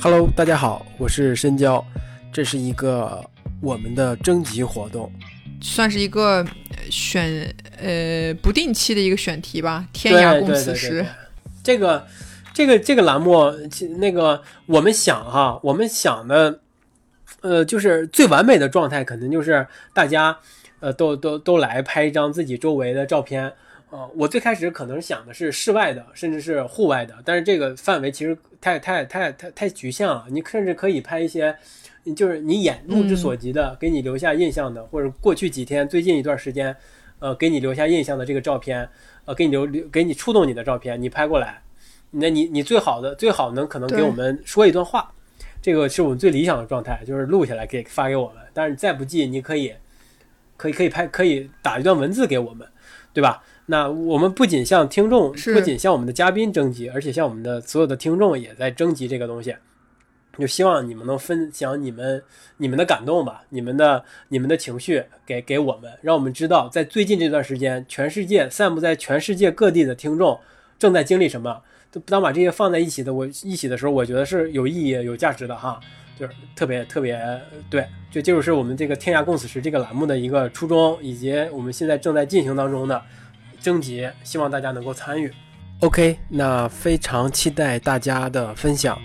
Hello，大家好，我是深交，这是一个我们的征集活动，算是一个选呃不定期的一个选题吧。天涯共此时，这个这个这个栏目，那个我们想哈，我们想的，呃，就是最完美的状态，可能就是大家呃都都都来拍一张自己周围的照片。哦，我最开始可能想的是室外的，甚至是户外的，但是这个范围其实太太太太太局限了。你甚至可以拍一些，就是你眼目之所及的，给你留下印象的，或者过去几天、最近一段时间，呃，给你留下印象的这个照片，呃，给你留留给你触动你的照片，你拍过来。那你你最好的最好能可能给我们说一段话，这个是我们最理想的状态，就是录下来给发给我们。但是你再不济，你可以可以可以拍，可以打一段文字给我们，对吧？那我们不仅向听众，不仅向我们的嘉宾征集，而且向我们的所有的听众也在征集这个东西。就希望你们能分享你们你们的感动吧，你们的你们的情绪给给我们，让我们知道在最近这段时间，全世界散布在全世界各地的听众正在经历什么。当把这些放在一起的我一起的时候，我觉得是有意义、有价值的哈，就是特别特别对，就就是我们这个“天涯共此时”这个栏目的一个初衷，以及我们现在正在进行当中的。征集，希望大家能够参与。OK，那非常期待大家的分享。